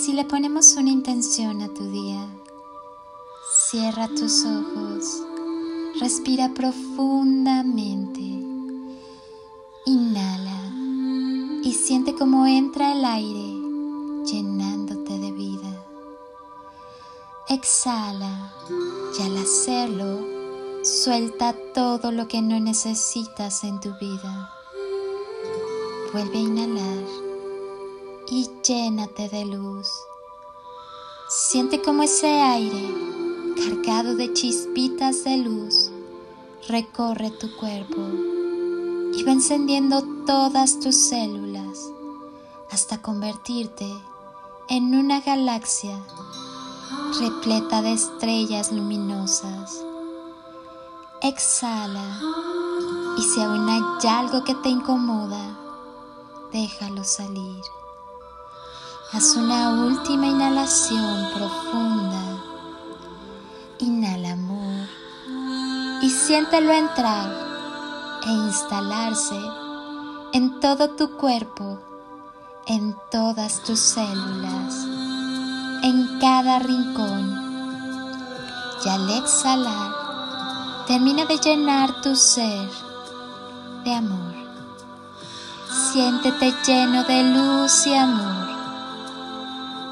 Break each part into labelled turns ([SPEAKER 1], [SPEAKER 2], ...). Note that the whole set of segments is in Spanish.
[SPEAKER 1] si le ponemos una intención a tu día? Cierra tus ojos, respira profundamente, inhala y siente cómo entra el aire llenándote de vida. Exhala y al hacerlo, suelta todo lo que no necesitas en tu vida. Vuelve a inhalar y llénate de luz. Siente como ese aire, cargado de chispitas de luz, recorre tu cuerpo y va encendiendo todas tus células hasta convertirte en una galaxia repleta de estrellas luminosas. Exhala y si aún hay algo que te incomoda, déjalo salir. Haz una última inhalación profunda. Inhala amor y siéntelo entrar e instalarse en todo tu cuerpo, en todas tus células, en cada rincón. Y al exhalar, termina de llenar tu ser de amor. Siéntete lleno de luz y amor.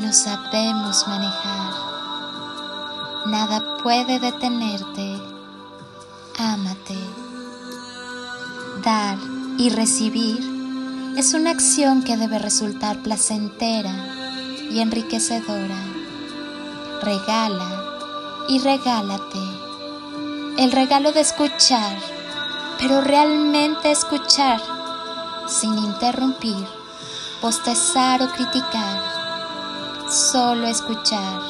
[SPEAKER 1] no sabemos manejar. Nada puede detenerte. Ámate. Dar y recibir es una acción que debe resultar placentera y enriquecedora. Regala y regálate. El regalo de escuchar, pero realmente escuchar, sin interrumpir, postezar o criticar solo escuchar.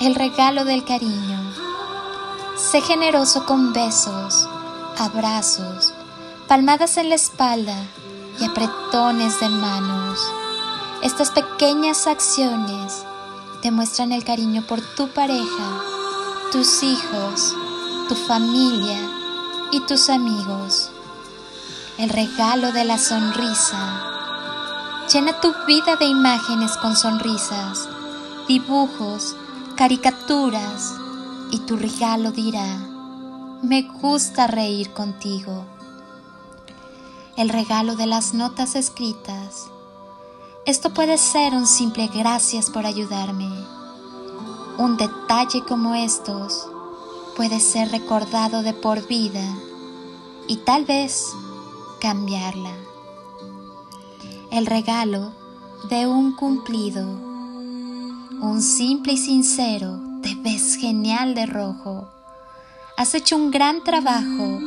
[SPEAKER 1] El regalo del cariño. Sé generoso con besos, abrazos, palmadas en la espalda y apretones de manos. Estas pequeñas acciones demuestran el cariño por tu pareja, tus hijos, tu familia y tus amigos. El regalo de la sonrisa Llena tu vida de imágenes con sonrisas, dibujos, caricaturas y tu regalo dirá, me gusta reír contigo. El regalo de las notas escritas. Esto puede ser un simple gracias por ayudarme. Un detalle como estos puede ser recordado de por vida y tal vez cambiarla el regalo de un cumplido. Un simple y sincero, te ves genial de rojo. Has hecho un gran trabajo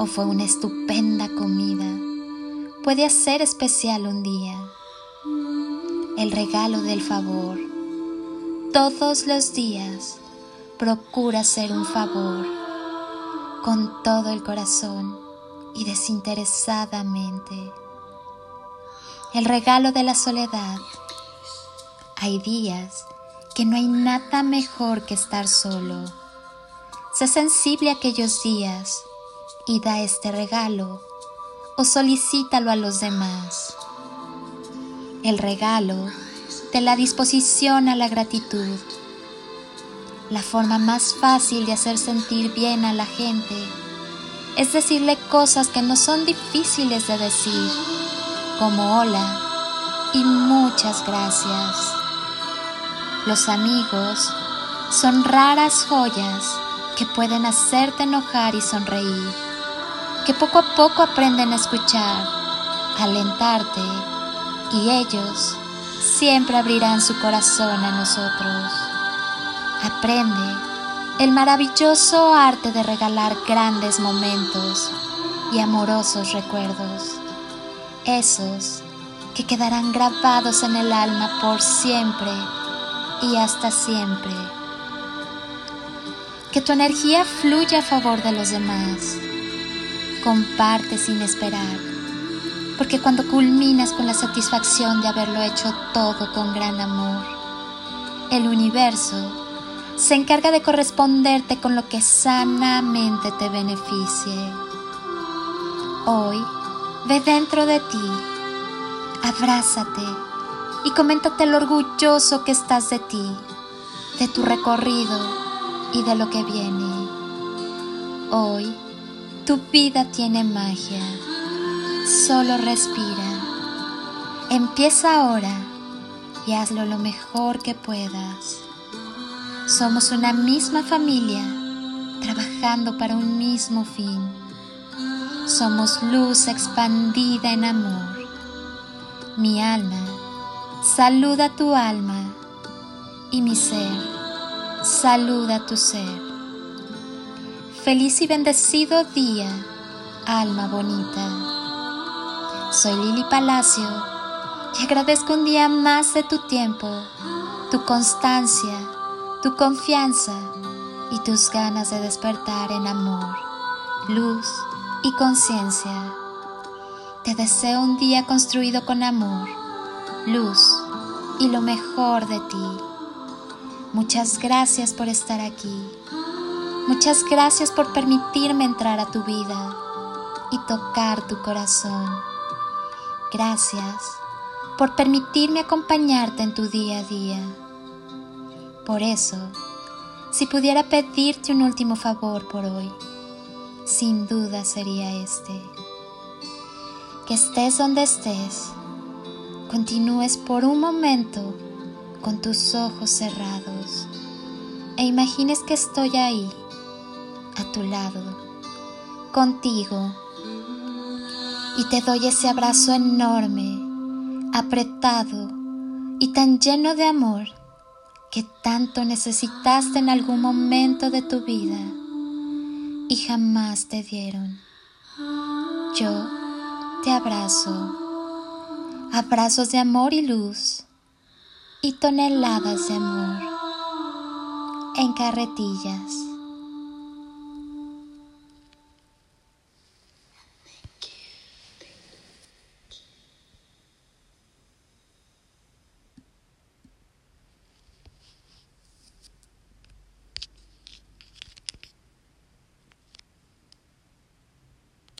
[SPEAKER 1] o fue una estupenda comida. Puede hacer especial un día. El regalo del favor. Todos los días procura hacer un favor con todo el corazón y desinteresadamente el regalo de la soledad. Hay días que no hay nada mejor que estar solo. Sé sensible a aquellos días y da este regalo o solicítalo a los demás. El regalo de la disposición a la gratitud. La forma más fácil de hacer sentir bien a la gente es decirle cosas que no son difíciles de decir como hola y muchas gracias. Los amigos son raras joyas que pueden hacerte enojar y sonreír, que poco a poco aprenden a escuchar, alentarte y ellos siempre abrirán su corazón a nosotros. Aprende el maravilloso arte de regalar grandes momentos y amorosos recuerdos esos que quedarán grabados en el alma por siempre y hasta siempre. Que tu energía fluya a favor de los demás. Comparte sin esperar, porque cuando culminas con la satisfacción de haberlo hecho todo con gran amor, el universo se encarga de corresponderte con lo que sanamente te beneficie. Hoy, ve dentro de ti, abrázate y coméntate lo orgulloso que estás de ti, de tu recorrido y de lo que viene. Hoy, tu vida tiene magia. Solo respira. Empieza ahora y hazlo lo mejor que puedas. Somos una misma familia trabajando para un mismo fin. Somos luz expandida en amor. Mi alma saluda tu alma y mi ser saluda tu ser. Feliz y bendecido día, alma bonita. Soy Lili Palacio y agradezco un día más de tu tiempo, tu constancia, tu confianza y tus ganas de despertar en amor, luz y conciencia. Te deseo un día construido con amor, luz y lo mejor de ti. Muchas gracias por estar aquí. Muchas gracias por permitirme entrar a tu vida y tocar tu corazón. Gracias por permitirme acompañarte en tu día a día. Por eso, si pudiera pedirte un último favor por hoy, sin duda sería este. Que estés donde estés, continúes por un momento con tus ojos cerrados e imagines que estoy ahí, a tu lado, contigo, y te doy ese abrazo enorme, apretado y tan lleno de amor que tanto necesitaste en algún momento de tu vida y jamás te dieron. Yo te abrazo, abrazos de amor y luz y toneladas de amor en carretillas.